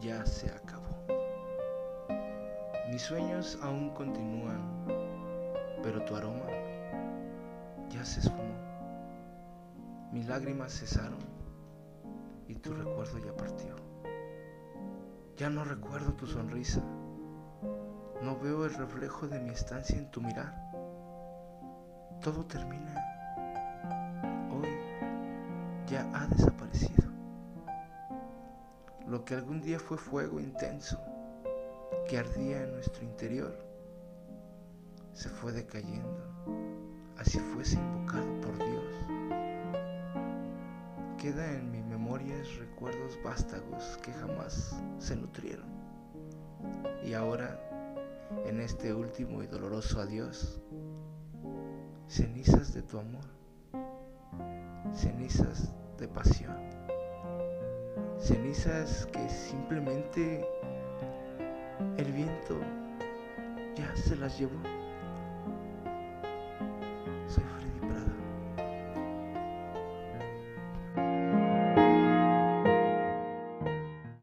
ya se acabó. Mis sueños aún continúan, pero tu aroma ya se esfumó. Mis lágrimas cesaron y tu recuerdo ya partió. Ya no recuerdo tu sonrisa, no veo el reflejo de mi estancia en tu mirar. Todo termina. Hoy ya ha desaparecido. Lo que algún día fue fuego intenso que ardía en nuestro interior se fue decayendo, así fuese invocado por Dios. Queda en mi memoria recuerdos vástagos que jamás se nutrieron. Y ahora, en este último y doloroso adiós, cenizas de tu amor, cenizas de pasión, cenizas que simplemente el viento ya se las llevó.